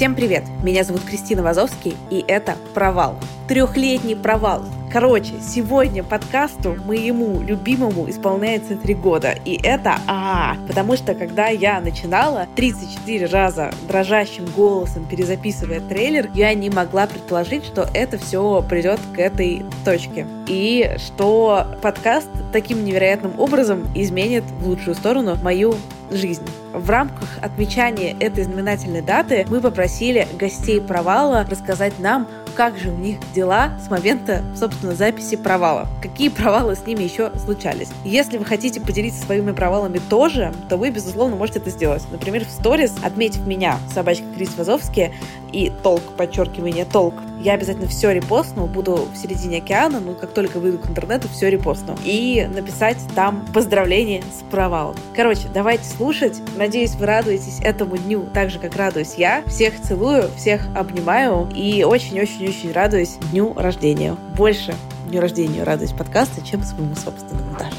Всем привет! Меня зовут Кристина Вазовский, и это «Провал». Трехлетний провал. Короче, сегодня подкасту моему любимому исполняется три года. И это а, потому что когда я начинала 34 раза дрожащим голосом перезаписывая трейлер, я не могла предположить, что это все придет к этой точке. И что подкаст таким невероятным образом изменит в лучшую сторону мою жизнь. В рамках отмечания этой знаменательной даты мы попросили гостей провала рассказать нам, как же у них дела с момента, собственно, записи провала. Какие провалы с ними еще случались. Если вы хотите поделиться своими провалами тоже, то вы, безусловно, можете это сделать. Например, в сторис, отметив меня, собачка Крис Вазовский, и толк, подчеркивание, толк, я обязательно все репостну, буду в середине океана, ну, как только выйду к интернету, все репостну. И написать там поздравление с провалом. Короче, давайте слушать. Надеюсь, вы радуетесь этому дню так же, как радуюсь я. Всех целую, всех обнимаю и очень-очень-очень радуюсь дню рождения. Больше дню рождения радуюсь подкаста, чем своему собственному даже.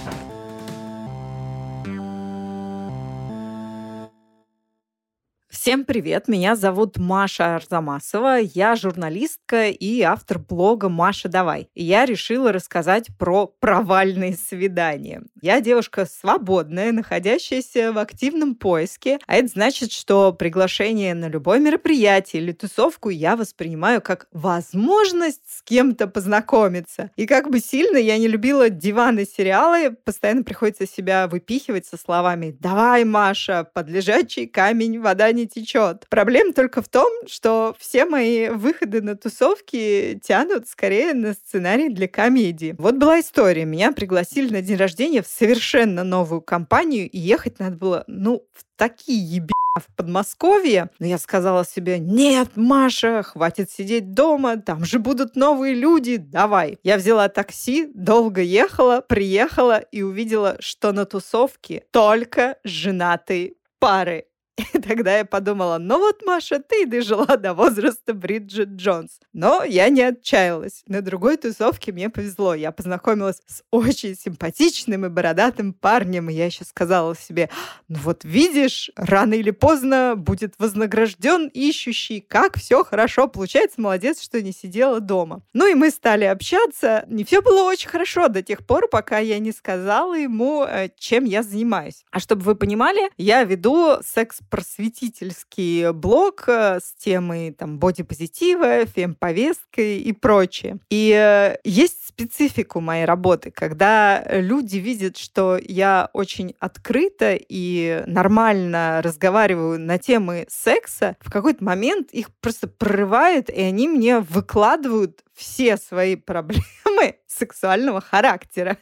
Всем привет, меня зовут Маша Арзамасова, я журналистка и автор блога «Маша, давай». Я решила рассказать про провальные свидания. Я девушка свободная, находящаяся в активном поиске, а это значит, что приглашение на любое мероприятие или тусовку я воспринимаю как возможность с кем-то познакомиться. И как бы сильно я не любила диваны сериалы, постоянно приходится себя выпихивать со словами «Давай, Маша, под лежачий камень вода не течет. Проблема только в том, что все мои выходы на тусовки тянут скорее на сценарий для комедии. Вот была история. Меня пригласили на день рождения в совершенно новую компанию, и ехать надо было, ну, в такие еби в Подмосковье. Но я сказала себе, нет, Маша, хватит сидеть дома, там же будут новые люди, давай. Я взяла такси, долго ехала, приехала и увидела, что на тусовке только женатые пары. И тогда я подумала, ну вот, Маша, ты дожила до возраста Бриджит Джонс. Но я не отчаялась. На другой тусовке мне повезло. Я познакомилась с очень симпатичным и бородатым парнем. И я еще сказала себе, ну вот видишь, рано или поздно будет вознагражден ищущий. Как все хорошо получается. Молодец, что не сидела дома. Ну и мы стали общаться. Не все было очень хорошо до тех пор, пока я не сказала ему, э, чем я занимаюсь. А чтобы вы понимали, я веду секс просветительский блог э, с темой там бодипозитива, фемповесткой и прочее. И э, есть специфику моей работы, когда люди видят, что я очень открыто и нормально разговариваю на темы секса, в какой-то момент их просто прорывает, и они мне выкладывают все свои проблемы сексуального характера.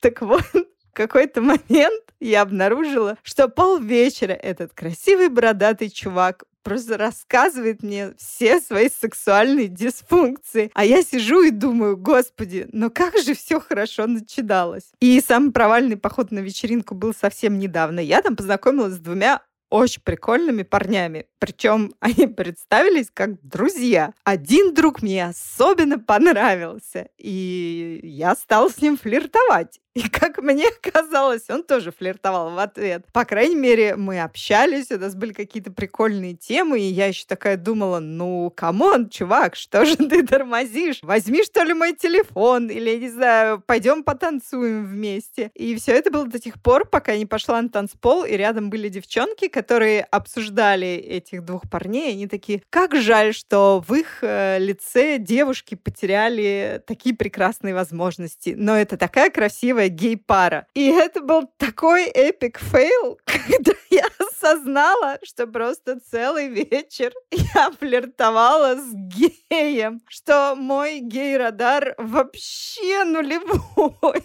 Так вот, в какой-то момент я обнаружила, что полвечера этот красивый бородатый чувак просто рассказывает мне все свои сексуальные дисфункции. А я сижу и думаю, господи, ну как же все хорошо начиналось. И самый провальный поход на вечеринку был совсем недавно. Я там познакомилась с двумя очень прикольными парнями. Причем они представились как друзья. Один друг мне особенно понравился, и я стала с ним флиртовать. И как мне казалось, он тоже флиртовал в ответ. По крайней мере, мы общались, у нас были какие-то прикольные темы, и я еще такая думала, ну, come on, чувак, что же ты тормозишь? Возьми, что ли, мой телефон, или, не знаю, пойдем потанцуем вместе. И все это было до тех пор, пока я не пошла на танцпол, и рядом были девчонки, которые обсуждали этих двух парней, и они такие, как жаль, что в их э, лице девушки потеряли такие прекрасные возможности. Но это такая красивая красивая гей-пара. И это был такой epic fail, когда я осознала, что просто целый вечер я флиртовала с геем, что мой гей-радар вообще нулевой.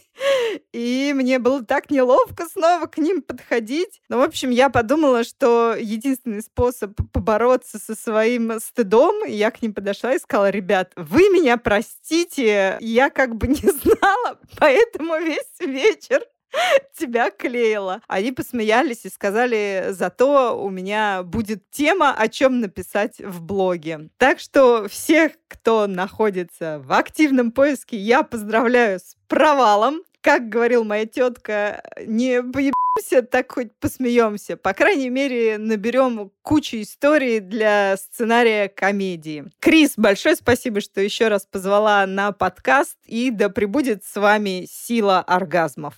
И мне было так неловко снова к ним подходить. Ну, в общем, я подумала, что единственный способ побороться со своим стыдом, я к ним подошла и сказала, ребят, вы меня простите, я как бы не знала, поэтому весь вечер тебя клеила. Они посмеялись и сказали, зато у меня будет тема, о чем написать в блоге. Так что всех, кто находится в активном поиске, я поздравляю с провалом как говорил моя тетка, не поебемся, так хоть посмеемся. По крайней мере, наберем кучу историй для сценария комедии. Крис, большое спасибо, что еще раз позвала на подкаст, и да пребудет с вами сила оргазмов.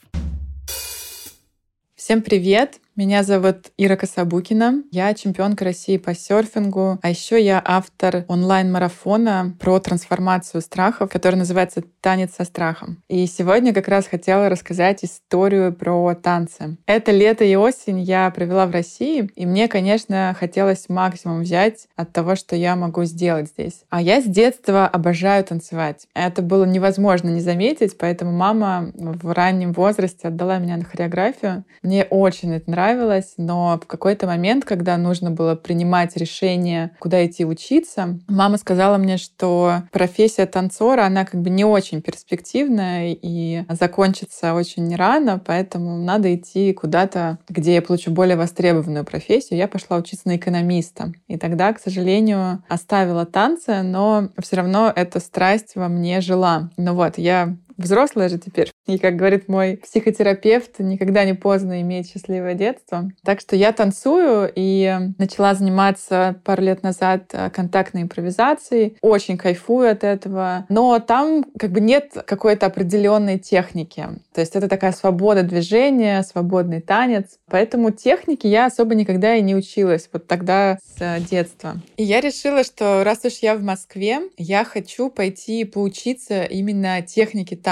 Всем привет! Меня зовут Ира Кособукина. Я чемпионка России по серфингу. А еще я автор онлайн-марафона про трансформацию страхов, который называется «Танец со страхом». И сегодня как раз хотела рассказать историю про танцы. Это лето и осень я провела в России, и мне, конечно, хотелось максимум взять от того, что я могу сделать здесь. А я с детства обожаю танцевать. Это было невозможно не заметить, поэтому мама в раннем возрасте отдала меня на хореографию. Мне очень это нравится нравилось, но в какой-то момент, когда нужно было принимать решение, куда идти учиться, мама сказала мне, что профессия танцора, она как бы не очень перспективная и закончится очень рано, поэтому надо идти куда-то, где я получу более востребованную профессию. Я пошла учиться на экономиста. И тогда, к сожалению, оставила танцы, но все равно эта страсть во мне жила. Ну вот, я взрослая же теперь. И, как говорит мой психотерапевт, никогда не поздно иметь счастливое детство. Так что я танцую и начала заниматься пару лет назад э, контактной импровизацией. Очень кайфую от этого. Но там как бы нет какой-то определенной техники. То есть это такая свобода движения, свободный танец. Поэтому техники я особо никогда и не училась. Вот тогда с детства. И я решила, что раз уж я в Москве, я хочу пойти поучиться именно технике танца.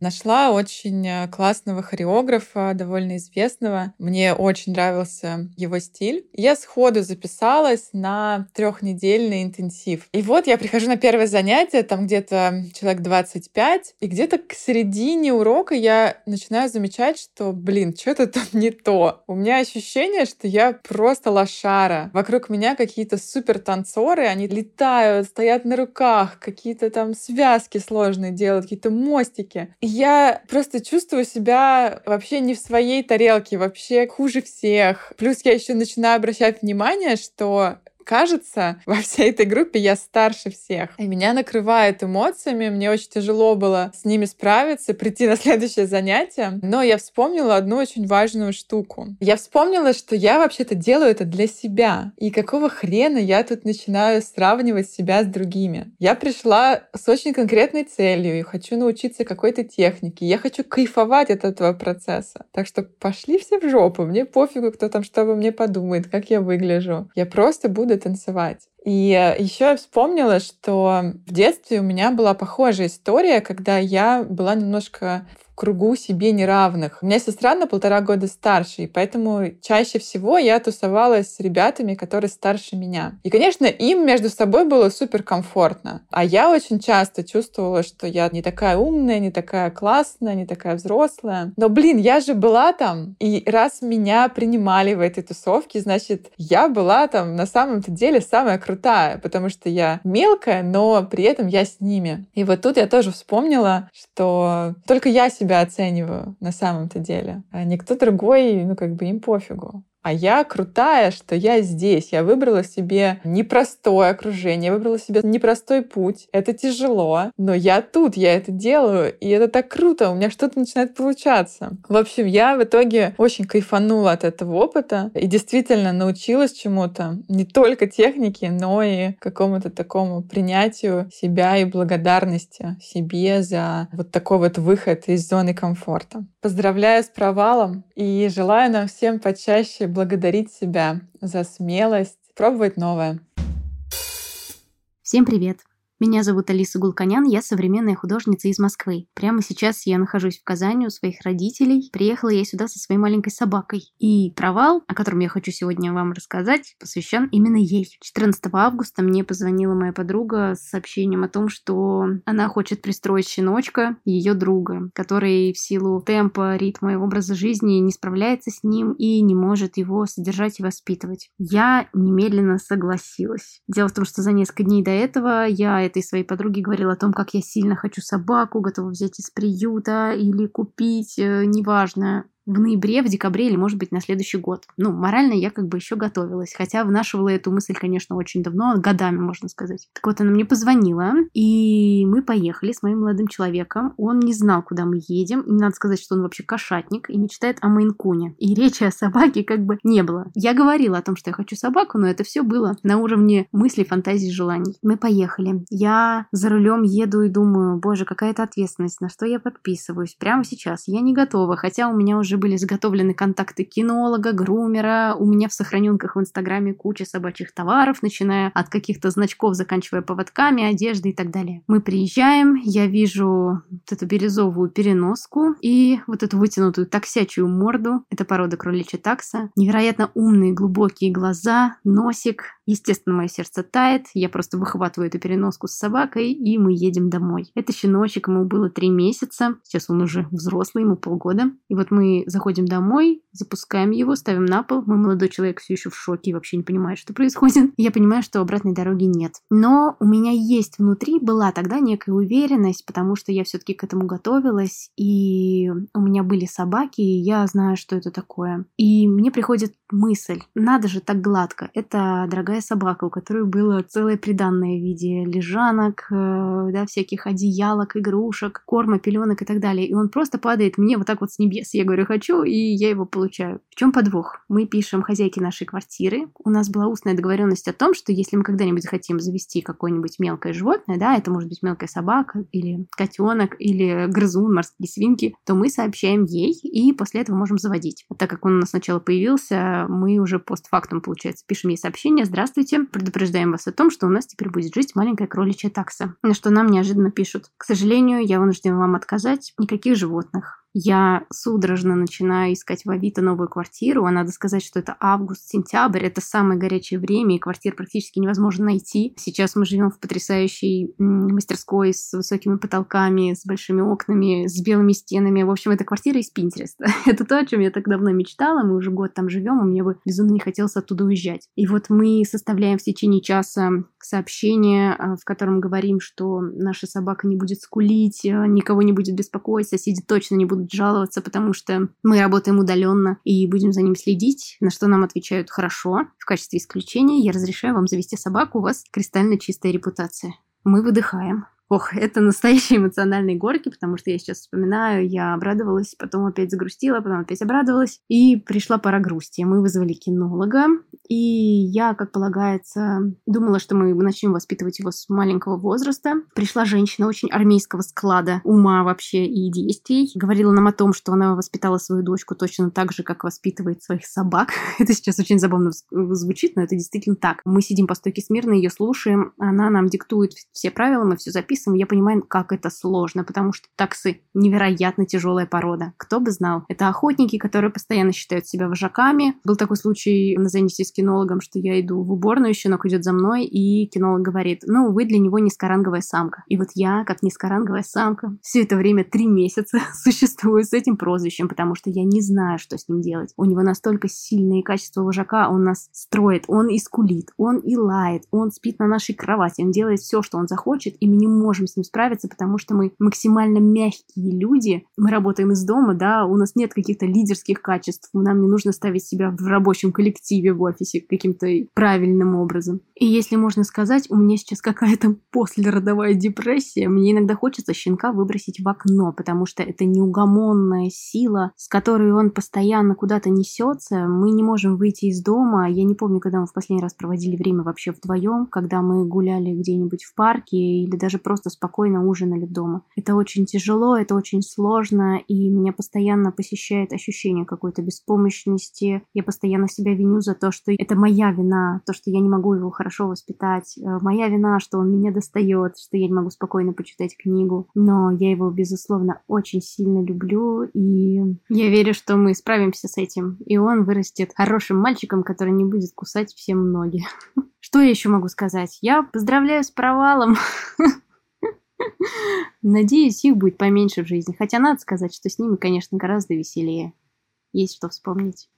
Нашла очень э, классного хореографа, довольно известного. Мне очень нравился его стиль. Я сходу записалась на трехнедельный интенсив. И вот я прихожу на первое занятие, там где-то человек 25, и где-то к середине урока я начинаю замечать, что, блин, что-то там не то. У меня ощущение, что я просто лошара. Вокруг меня какие-то супер танцоры, они летают, стоят на руках, какие-то там связки сложные делают, какие-то мостики мостике. я просто чувствую себя вообще не в своей тарелке, вообще хуже всех. Плюс я еще начинаю обращать внимание, что кажется, во всей этой группе я старше всех. И меня накрывает эмоциями, мне очень тяжело было с ними справиться, прийти на следующее занятие. Но я вспомнила одну очень важную штуку. Я вспомнила, что я вообще-то делаю это для себя. И какого хрена я тут начинаю сравнивать себя с другими? Я пришла с очень конкретной целью и хочу научиться какой-то технике. Я хочу кайфовать от этого процесса. Так что пошли все в жопу. Мне пофигу, кто там что обо мне подумает, как я выгляжу. Я просто буду танцевать. И э, еще я вспомнила, что в детстве у меня была похожая история, когда я была немножко кругу себе неравных. У меня сестра на полтора года старше, и поэтому чаще всего я тусовалась с ребятами, которые старше меня. И, конечно, им между собой было супер комфортно. А я очень часто чувствовала, что я не такая умная, не такая классная, не такая взрослая. Но, блин, я же была там, и раз меня принимали в этой тусовке, значит, я была там на самом-то деле самая крутая, потому что я мелкая, но при этом я с ними. И вот тут я тоже вспомнила, что только я себя оцениваю на самом-то деле. А никто другой, ну, как бы им пофигу. А я крутая, что я здесь. Я выбрала себе непростое окружение, я выбрала себе непростой путь. Это тяжело, но я тут, я это делаю, и это так круто, у меня что-то начинает получаться. В общем, я в итоге очень кайфанула от этого опыта и действительно научилась чему-то, не только технике, но и какому-то такому принятию себя и благодарности себе за вот такой вот выход из зоны комфорта. Поздравляю с провалом и желаю нам всем почаще благодарить себя за смелость, пробовать новое. Всем привет! Меня зовут Алиса Гулканян, я современная художница из Москвы. Прямо сейчас я нахожусь в Казани у своих родителей. Приехала я сюда со своей маленькой собакой. И провал, о котором я хочу сегодня вам рассказать, посвящен именно ей. 14 августа мне позвонила моя подруга с сообщением о том, что она хочет пристроить щеночка, ее друга, который в силу темпа, ритма и образа жизни не справляется с ним и не может его содержать и воспитывать. Я немедленно согласилась. Дело в том, что за несколько дней до этого я этой своей подруге говорила о том, как я сильно хочу собаку, готова взять из приюта или купить, э, неважно. В ноябре, в декабре или, может быть, на следующий год. Ну, морально я как бы еще готовилась, хотя вынашивала эту мысль, конечно, очень давно, годами, можно сказать. Так вот, она мне позвонила, и мы поехали с моим молодым человеком. Он не знал, куда мы едем, и надо сказать, что он вообще кошатник и мечтает о Мейнкуне. И речи о собаке как бы не было. Я говорила о том, что я хочу собаку, но это все было на уровне мыслей, фантазий, желаний. Мы поехали. Я за рулем еду и думаю, боже, какая-то ответственность, на что я подписываюсь прямо сейчас. Я не готова, хотя у меня уже уже были заготовлены контакты кинолога, грумера, у меня в сохраненках в Инстаграме куча собачьих товаров, начиная от каких-то значков, заканчивая поводками, одежды и так далее. Мы приезжаем, я вижу вот эту бирюзовую переноску и вот эту вытянутую таксячую морду. Это порода кроличья такса. Невероятно умные глубокие глаза, носик. Естественно, мое сердце тает. Я просто выхватываю эту переноску с собакой, и мы едем домой. Это щеночек, ему было три месяца. Сейчас он уже взрослый, ему полгода. И вот мы заходим домой, запускаем его, ставим на пол. Мой молодой человек все еще в шоке и вообще не понимает, что происходит. Я понимаю, что обратной дороги нет. Но у меня есть внутри, была тогда некая уверенность, потому что я все-таки к этому готовилась, и у меня были собаки, и я знаю, что это такое. И мне приходит мысль, надо же так гладко. Это дорогая собака, у которой было целое приданное в виде лежанок, э, да, всяких одеялок, игрушек, корма, пеленок и так далее. И он просто падает мне вот так вот с небес. Я говорю, хочу, и я его получаю. В чем подвох? Мы пишем хозяйке нашей квартиры. У нас была устная договоренность о том, что если мы когда-нибудь захотим завести какое-нибудь мелкое животное, да, это может быть мелкая собака или котенок или грызун, морские свинки, то мы сообщаем ей и после этого можем заводить. А так как он у нас сначала появился, мы уже постфактум, получается, пишем ей сообщение «Здравствуйте, предупреждаем вас о том, что у нас теперь будет жить маленькая кроличья такса». На что нам неожиданно пишут «К сожалению, я вынужден вам отказать. Никаких животных. Я судорожно начинаю искать в Авито новую квартиру, а надо сказать, что это август-сентябрь, это самое горячее время, и квартир практически невозможно найти. Сейчас мы живем в потрясающей мастерской с высокими потолками, с большими окнами, с белыми стенами. В общем, это квартира из Пинтереста. это то, о чем я так давно мечтала, мы уже год там живем, и мне бы безумно не хотелось оттуда уезжать. И вот мы составляем в течение часа сообщение, а, в котором говорим, что наша собака не будет скулить, а, никого не будет беспокоить, соседи точно не будут жаловаться, потому что мы работаем удаленно и будем за ним следить, на что нам отвечают «хорошо». В качестве исключения я разрешаю вам завести собаку, у вас кристально чистая репутация. Мы выдыхаем. Ох, это настоящие эмоциональные горки, потому что я сейчас вспоминаю, я обрадовалась, потом опять загрустила, потом опять обрадовалась, и пришла пора грусти. Мы вызвали кинолога, и я, как полагается, думала, что мы начнем воспитывать его с маленького возраста. Пришла женщина очень армейского склада ума вообще и действий. Говорила нам о том, что она воспитала свою дочку точно так же, как воспитывает своих собак. это сейчас очень забавно звучит, но это действительно так. Мы сидим по стойке смирно, ее слушаем, она нам диктует все правила, мы все записываем, записываем, я понимаю, как это сложно, потому что таксы невероятно тяжелая порода. Кто бы знал. Это охотники, которые постоянно считают себя вожаками. Был такой случай на занятии с кинологом, что я иду в уборную, щенок идет за мной, и кинолог говорит, ну, вы для него низкоранговая самка. И вот я, как низкоранговая самка, все это время три месяца существую с этим прозвищем, потому что я не знаю, что с ним делать. У него настолько сильные качества вожака, он нас строит, он и он и лает, он спит на нашей кровати, он делает все, что он захочет, и мы не можем с ним справиться, потому что мы максимально мягкие люди. Мы работаем из дома, да, у нас нет каких-то лидерских качеств, нам не нужно ставить себя в рабочем коллективе в офисе каким-то правильным образом. И если можно сказать, у меня сейчас какая-то послеродовая депрессия, мне иногда хочется щенка выбросить в окно, потому что это неугомонная сила, с которой он постоянно куда-то несется. Мы не можем выйти из дома. Я не помню, когда мы в последний раз проводили время вообще вдвоем, когда мы гуляли где-нибудь в парке или даже просто спокойно ужинали дома. Это очень тяжело, это очень сложно, и меня постоянно посещает ощущение какой-то беспомощности. Я постоянно себя виню за то, что это моя вина, то, что я не могу его хорошо воспитать. Э, моя вина, что он меня достает, что я не могу спокойно почитать книгу. Но я его, безусловно, очень сильно люблю, и я верю, что мы справимся с этим, и он вырастет хорошим мальчиком, который не будет кусать всем ноги. Что я еще могу сказать? Я поздравляю с провалом. Надеюсь, их будет поменьше в жизни. Хотя надо сказать, что с ними, конечно, гораздо веселее. Есть что вспомнить.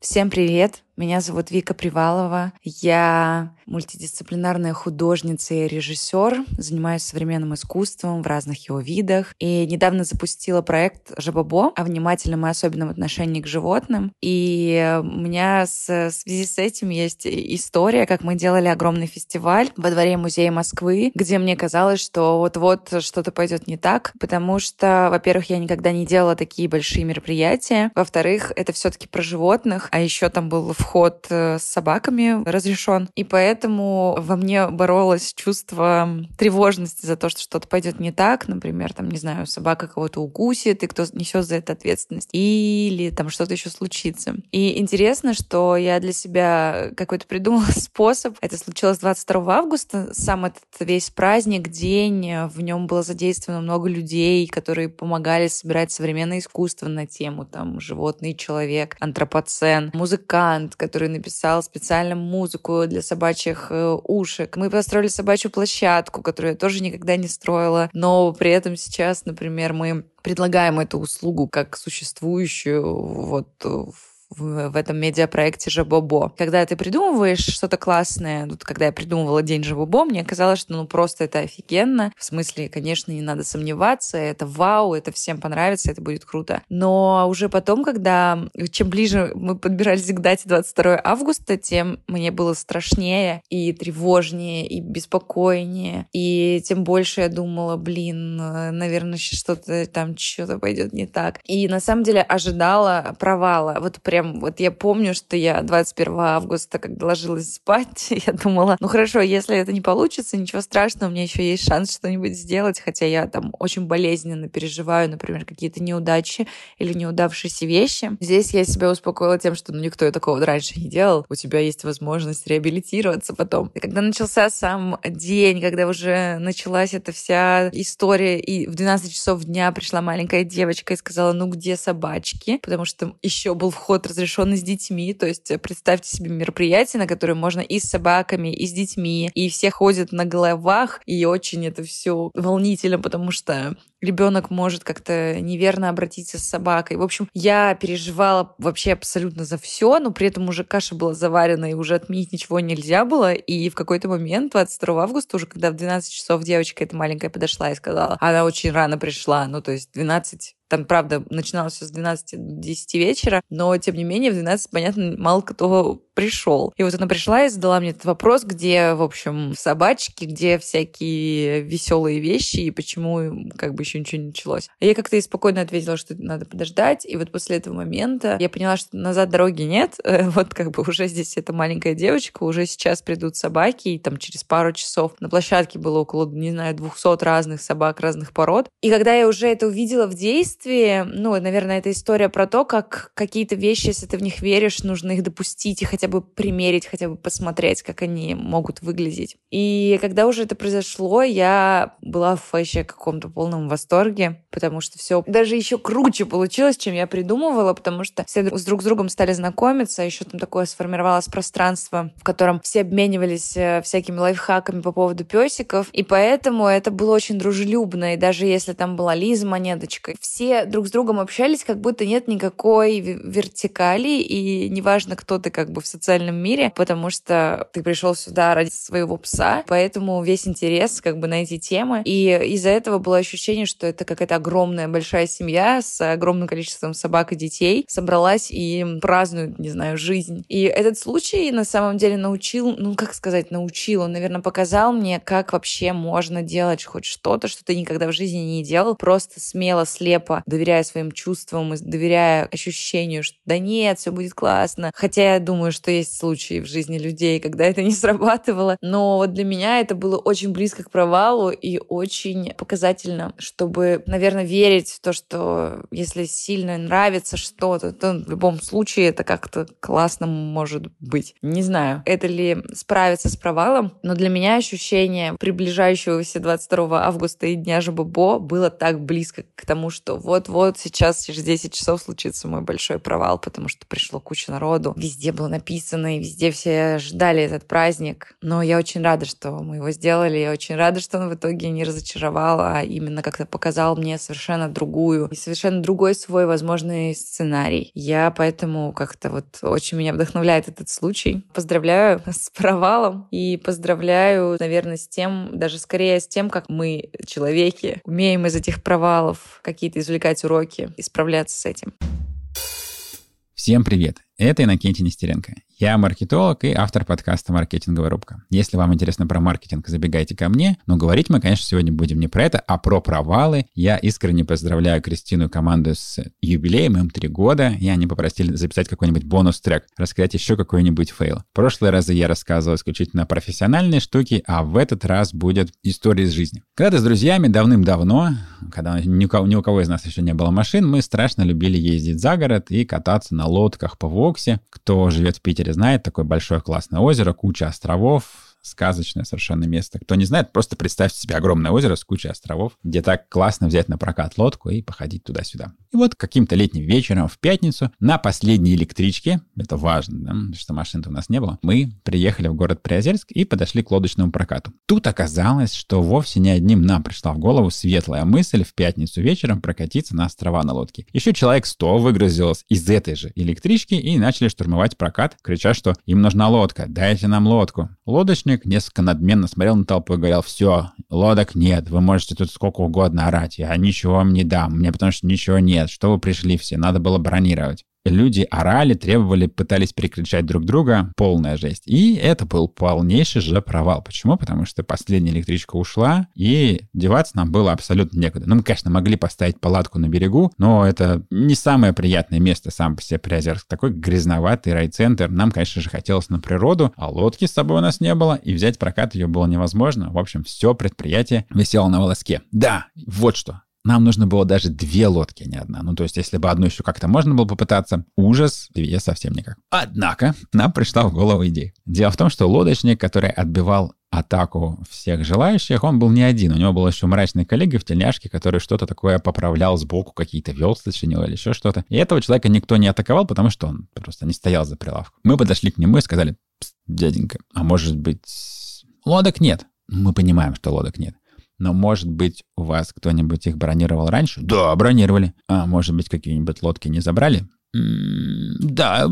Всем привет! Меня зовут Вика Привалова. Я мультидисциплинарная художница и режиссер. Занимаюсь современным искусством в разных его видах. И недавно запустила проект «Жабобо» о внимательном и особенном отношении к животным. И у меня в связи с этим есть история, как мы делали огромный фестиваль во дворе музея Москвы, где мне казалось, что вот-вот что-то пойдет не так, потому что, во-первых, я никогда не делала такие большие мероприятия. Во-вторых, это все-таки про животных, а еще там был вход э, с собаками разрешен. И поэтому во мне боролось чувство тревожности за то, что что-то пойдет не так. Например, там, не знаю, собака кого-то укусит, и кто несет за это ответственность. Или там что-то еще случится. И интересно, что я для себя какой-то придумала способ. Это случилось 22 августа. Сам этот весь праздник, день, в нем было задействовано много людей, которые помогали собирать современное искусство на тему там животный человек, антропоцен, музыкант, который написал специально музыку для собачьих э, ушек. Мы построили собачью площадку, которую я тоже никогда не строила, но при этом сейчас, например, мы предлагаем эту услугу как существующую вот в в, в этом медиапроекте Жабобо. Когда ты придумываешь что-то классное, вот когда я придумывала День Жабобо, мне казалось, что ну просто это офигенно. В смысле, конечно, не надо сомневаться, это вау, это всем понравится, это будет круто. Но уже потом, когда чем ближе мы подбирались к дате 22 августа, тем мне было страшнее и тревожнее, и беспокойнее. И тем больше я думала, блин, наверное, что-то там что-то пойдет не так. И на самом деле ожидала провала. Вот прям прям, вот я помню, что я 21 августа, когда ложилась спать, я думала, ну хорошо, если это не получится, ничего страшного, у меня еще есть шанс что-нибудь сделать, хотя я там очень болезненно переживаю, например, какие-то неудачи или неудавшиеся вещи. Здесь я себя успокоила тем, что ну никто такого раньше не делал, у тебя есть возможность реабилитироваться потом. И когда начался сам день, когда уже началась эта вся история, и в 12 часов дня пришла маленькая девочка и сказала, ну где собачки? Потому что еще был вход разрешенный с детьми. То есть э, представьте себе мероприятие, на которое можно и с собаками, и с детьми, и все ходят на головах, и очень это все волнительно, потому что ребенок может как-то неверно обратиться с собакой. В общем, я переживала вообще абсолютно за все, но при этом уже каша была заварена, и уже отменить ничего нельзя было. И в какой-то момент, 22 августа, уже когда в 12 часов девочка эта маленькая подошла и сказала, она очень рано пришла, ну то есть 12 там, правда, начиналось все с 12 до 10 вечера, но, тем не менее, в 12, понятно, мало кто пришел. И вот она пришла и задала мне этот вопрос, где, в общем, собачки, где всякие веселые вещи, и почему как бы еще ничего не началось. А я как-то и спокойно ответила, что надо подождать. И вот после этого момента я поняла, что назад дороги нет. Вот как бы уже здесь эта маленькая девочка, уже сейчас придут собаки, и там через пару часов на площадке было около, не знаю, 200 разных собак разных пород. И когда я уже это увидела в действии, ну, наверное, это история про то, как какие-то вещи, если ты в них веришь, нужно их допустить и хотя бы примерить, хотя бы посмотреть, как они могут выглядеть. И когда уже это произошло, я была в вообще каком-то полном восторге, потому что все даже еще круче получилось, чем я придумывала, потому что все с друг с другом стали знакомиться, еще там такое сформировалось пространство, в котором все обменивались э, всякими лайфхаками по поводу песиков, и поэтому это было очень дружелюбно, и даже если там была Лиза Монеточка, все друг с другом общались, как будто нет никакой вертикали, и неважно, кто ты как бы в мире, потому что ты пришел сюда ради своего пса, поэтому весь интерес как бы на эти темы, и из-за этого было ощущение, что это какая-то огромная большая семья с огромным количеством собак и детей собралась и празднует, не знаю, жизнь. И этот случай на самом деле научил, ну как сказать, научил, он, наверное, показал мне, как вообще можно делать хоть что-то, что ты никогда в жизни не делал, просто смело, слепо, доверяя своим чувствам доверяя ощущению, что да нет, все будет классно. Хотя я думаю, что есть случаи в жизни людей, когда это не срабатывало. Но вот для меня это было очень близко к провалу и очень показательно, чтобы, наверное, верить в то, что если сильно нравится что-то, то в любом случае это как-то классно может быть. Не знаю, это ли справиться с провалом, но для меня ощущение приближающегося 22 августа и Дня Жабобо было так близко к тому, что вот-вот сейчас через 10 часов случится мой большой провал, потому что пришло куча народу. Везде было написано расписанный, везде все ждали этот праздник. Но я очень рада, что мы его сделали. Я очень рада, что он в итоге не разочаровал, а именно как-то показал мне совершенно другую и совершенно другой свой возможный сценарий. Я поэтому как-то вот очень меня вдохновляет этот случай. Поздравляю с провалом и поздравляю, наверное, с тем, даже скорее с тем, как мы, человеки, умеем из этих провалов какие-то извлекать уроки и справляться с этим. Всем привет! Это Иннокентий Нестеренко. Я маркетолог и автор подкаста «Маркетинговая рубка». Если вам интересно про маркетинг, забегайте ко мне. Но говорить мы, конечно, сегодня будем не про это, а про провалы. Я искренне поздравляю Кристину и команду с юбилеем, им три года, и они попросили записать какой-нибудь бонус-трек, рассказать еще какой-нибудь фейл. В прошлые разы я рассказывал исключительно профессиональные штуки, а в этот раз будет история из жизни. Когда-то с друзьями давным-давно, когда ни у, кого, из нас еще не было машин, мы страшно любили ездить за город и кататься на лодках по Воксе. Кто живет в Питере, знает, такое большое классное озеро, куча островов, сказочное совершенно место. Кто не знает, просто представьте себе огромное озеро с кучей островов, где так классно взять на прокат лодку и походить туда-сюда. И вот каким-то летним вечером в пятницу на последней электричке, это важно, да, что машин-то у нас не было, мы приехали в город Приозерск и подошли к лодочному прокату. Тут оказалось, что вовсе не одним нам пришла в голову светлая мысль в пятницу вечером прокатиться на острова на лодке. Еще человек 100 выгрузилось из этой же электрички и начали штурмовать прокат, крича, что им нужна лодка, дайте нам лодку. Лодочник Лодочник несколько надменно смотрел на толпу и говорил, все, лодок нет, вы можете тут сколько угодно орать, я ничего вам не дам, мне потому что ничего нет, что вы пришли все, надо было бронировать. Люди орали, требовали, пытались перекричать друг друга. Полная жесть. И это был полнейший же провал. Почему? Потому что последняя электричка ушла, и деваться нам было абсолютно некуда. Ну, мы, конечно, могли поставить палатку на берегу, но это не самое приятное место сам по себе Приозерск. Такой грязноватый райцентр. Нам, конечно же, хотелось на природу, а лодки с собой у нас не было, и взять прокат ее было невозможно. В общем, все предприятие висело на волоске. Да, вот что. Нам нужно было даже две лодки, не одна. Ну, то есть, если бы одну еще как-то можно было попытаться, ужас, две совсем никак. Однако, нам пришла в голову идея. Дело в том, что лодочник, который отбивал атаку всех желающих, он был не один. У него был еще мрачный коллега в тельняшке, который что-то такое поправлял сбоку, какие-то весла чинил или еще что-то. И этого человека никто не атаковал, потому что он просто не стоял за прилавком. Мы подошли к нему и сказали, дяденька, а может быть... Лодок нет. Мы понимаем, что лодок нет. Но, может быть, у вас кто-нибудь их бронировал раньше? Да, бронировали. А может быть, какие-нибудь лодки не забрали? Да,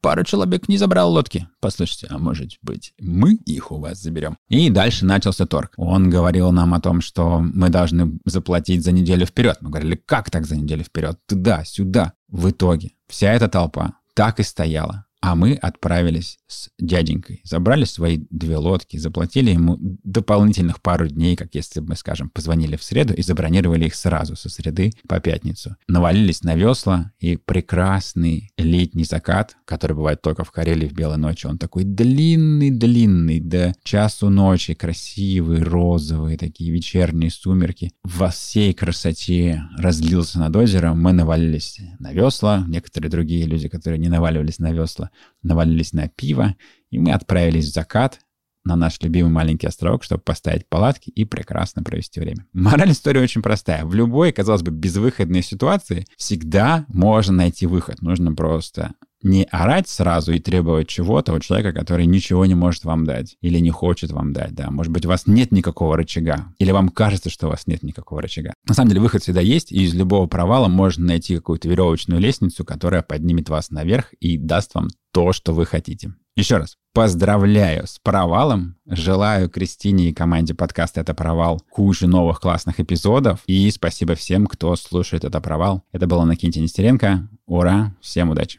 пара человек не забрал лодки. Послушайте, а может быть, мы их у вас заберем? И дальше начался торг. Он говорил нам о том, что мы должны заплатить за неделю вперед. Мы говорили, как так за неделю вперед? Туда, сюда. В итоге вся эта толпа так и стояла а мы отправились с дяденькой. Забрали свои две лодки, заплатили ему дополнительных пару дней, как если бы мы, скажем, позвонили в среду и забронировали их сразу со среды по пятницу. Навалились на весла, и прекрасный летний закат, который бывает только в Карелии в белой ночи, он такой длинный-длинный, до часу ночи, красивый, розовый, такие вечерние сумерки. Во всей красоте разлился над озером. Мы навалились на весла, некоторые другие люди, которые не наваливались на весла, навалились на пиво, и мы отправились в закат на наш любимый маленький островок, чтобы поставить палатки и прекрасно провести время. Мораль истории очень простая. В любой, казалось бы, безвыходной ситуации всегда можно найти выход. Нужно просто не орать сразу и требовать чего-то у человека, который ничего не может вам дать или не хочет вам дать, да. Может быть, у вас нет никакого рычага, или вам кажется, что у вас нет никакого рычага. На самом деле, выход всегда есть, и из любого провала можно найти какую-то веревочную лестницу, которая поднимет вас наверх и даст вам то, что вы хотите. Еще раз, поздравляю с провалом. Желаю Кристине и команде подкаста «Это провал» кучу новых классных эпизодов. И спасибо всем, кто слушает «Это провал». Это был Накинти Нестеренко. Ура! Всем удачи!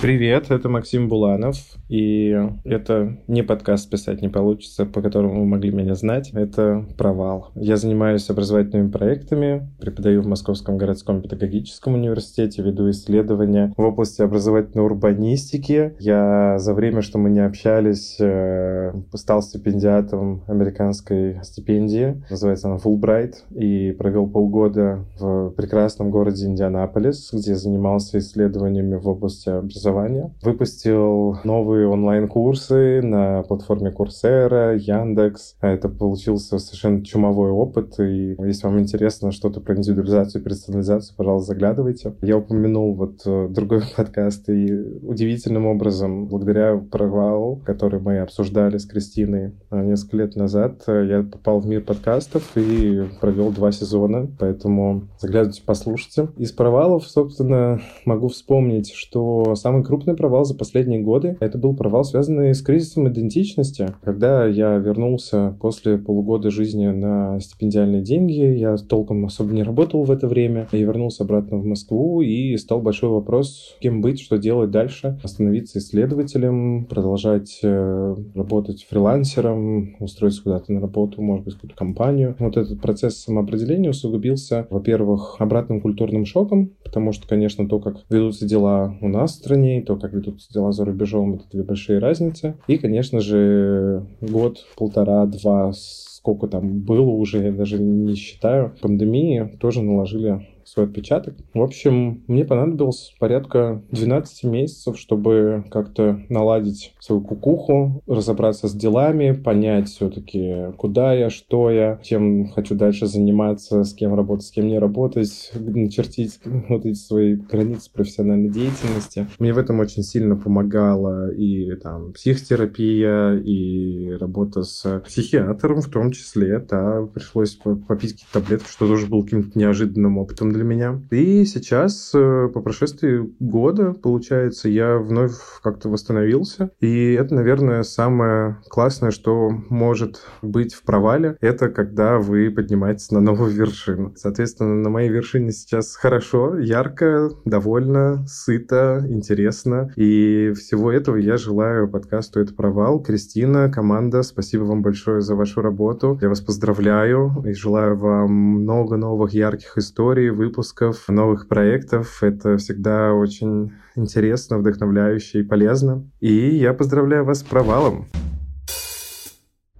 Привет, это Максим Буланов, и это не подкаст «Писать не получится», по которому вы могли меня знать, это провал. Я занимаюсь образовательными проектами, преподаю в Московском городском педагогическом университете, веду исследования в области образовательной урбанистики. Я за время, что мы не общались, э, стал стипендиатом американской стипендии, называется она Fulbright, и провел полгода в прекрасном городе Индианаполис, где занимался исследованиями в области образования образования. Выпустил новые онлайн-курсы на платформе Coursera, Яндекс. Это получился совершенно чумовой опыт. И если вам интересно что-то про индивидуализацию персонализацию, пожалуйста, заглядывайте. Я упомянул вот э, другой подкаст, и удивительным образом, благодаря провалу, который мы обсуждали с Кристиной э, несколько лет назад, э, я попал в мир подкастов и провел два сезона, поэтому заглядывайте, послушайте. Из провалов, собственно, могу вспомнить, что самый крупный провал за последние годы — это был провал, связанный с кризисом идентичности. Когда я вернулся после полугода жизни на стипендиальные деньги, я толком особо не работал в это время, я вернулся обратно в Москву, и стал большой вопрос, кем быть, что делать дальше, остановиться исследователем, продолжать э, работать фрилансером, устроиться куда-то на работу, может быть, какую-то компанию. Вот этот процесс самоопределения усугубился, во-первых, обратным культурным шоком, потому что, конечно, то, как ведутся дела у нас в стране, и то, как ведутся дела за рубежом, это две большие разницы. И, конечно же, год, полтора, два сколько там было уже, я даже не считаю, пандемии тоже наложили свой отпечаток. В общем, мне понадобилось порядка 12 месяцев, чтобы как-то наладить свою кукуху, разобраться с делами, понять все-таки, куда я, что я, чем хочу дальше заниматься, с кем работать, с кем не работать, начертить вот эти свои границы профессиональной деятельности. Мне в этом очень сильно помогала и там психотерапия, и работа с психиатром в том числе. Да, пришлось попить какие-то таблетки, что тоже был каким-то неожиданным опытом для для меня. И сейчас, э, по прошествии года, получается, я вновь как-то восстановился. И это, наверное, самое классное, что может быть в провале, это когда вы поднимаетесь на новую вершину. Соответственно, на моей вершине сейчас хорошо, ярко, довольно, сыто, интересно. И всего этого я желаю подкасту «Это провал». Кристина, команда, спасибо вам большое за вашу работу. Я вас поздравляю и желаю вам много новых ярких историй, выпусков, новых проектов. Это всегда очень интересно, вдохновляюще и полезно. И я поздравляю вас с провалом.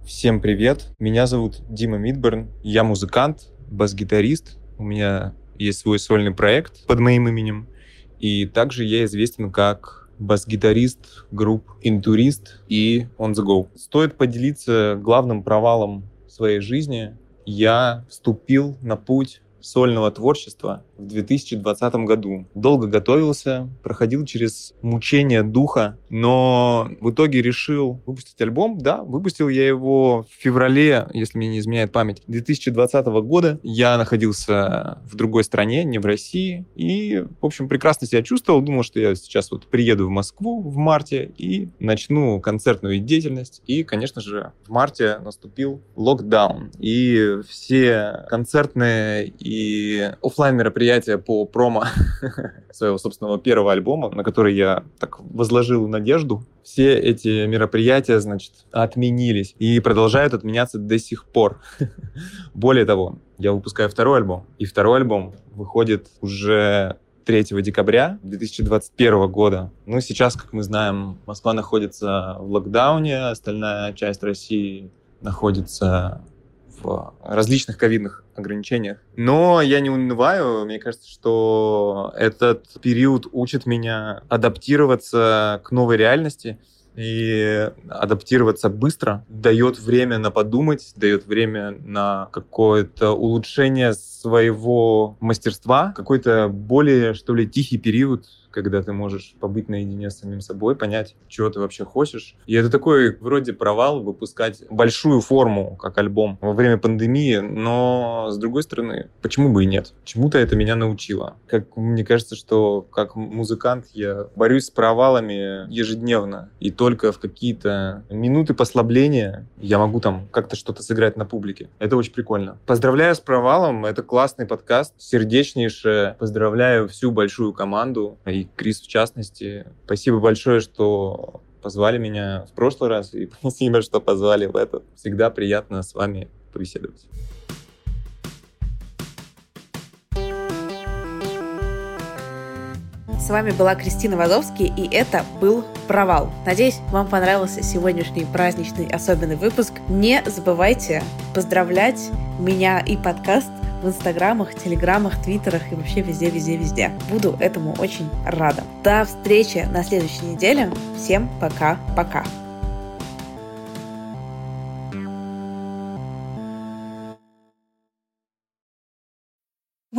Всем привет, меня зовут Дима Мидберн, я музыкант, бас-гитарист, у меня есть свой сольный проект под моим именем, и также я известен как бас-гитарист групп Интурист и On The Go. Стоит поделиться главным провалом своей жизни. Я вступил на путь сольного творчества в 2020 году. Долго готовился, проходил через мучение духа, но в итоге решил выпустить альбом. Да, выпустил я его в феврале, если мне не изменяет память, 2020 года. Я находился в другой стране, не в России, и, в общем, прекрасно себя чувствовал. Думал, что я сейчас вот приеду в Москву в марте и начну концертную деятельность. И, конечно же, в марте наступил локдаун, и все концертные и офлайн мероприятия мероприятие по промо своего собственного первого альбома, на который я так возложил надежду. Все эти мероприятия, значит, отменились и продолжают отменяться до сих пор. Более того, я выпускаю второй альбом, и второй альбом выходит уже 3 декабря 2021 года. Ну, сейчас, как мы знаем, Москва находится в локдауне, остальная часть России находится различных ковидных ограничениях. Но я не унываю. Мне кажется, что этот период учит меня адаптироваться к новой реальности и адаптироваться быстро, дает время на подумать, дает время на какое-то улучшение своего мастерства, какой-то более, что ли, тихий период когда ты можешь побыть наедине с самим собой, понять, чего ты вообще хочешь. И это такой вроде провал выпускать большую форму, как альбом, во время пандемии, но с другой стороны, почему бы и нет? Чему-то это меня научило. Как мне кажется, что как музыкант я борюсь с провалами ежедневно, и только в какие-то минуты послабления я могу там как-то что-то сыграть на публике. Это очень прикольно. Поздравляю с провалом, это классный подкаст, сердечнейшее. Поздравляю всю большую команду Крис в частности. Спасибо большое, что позвали меня в прошлый раз, и спасибо, что позвали в этот. Всегда приятно с вами побеседовать. С вами была Кристина Вазовский, и это был «Провал». Надеюсь, вам понравился сегодняшний праздничный особенный выпуск. Не забывайте поздравлять меня и подкаст в инстаграмах, телеграмах, твиттерах и вообще везде-везде-везде. Буду этому очень рада. До встречи на следующей неделе. Всем пока-пока.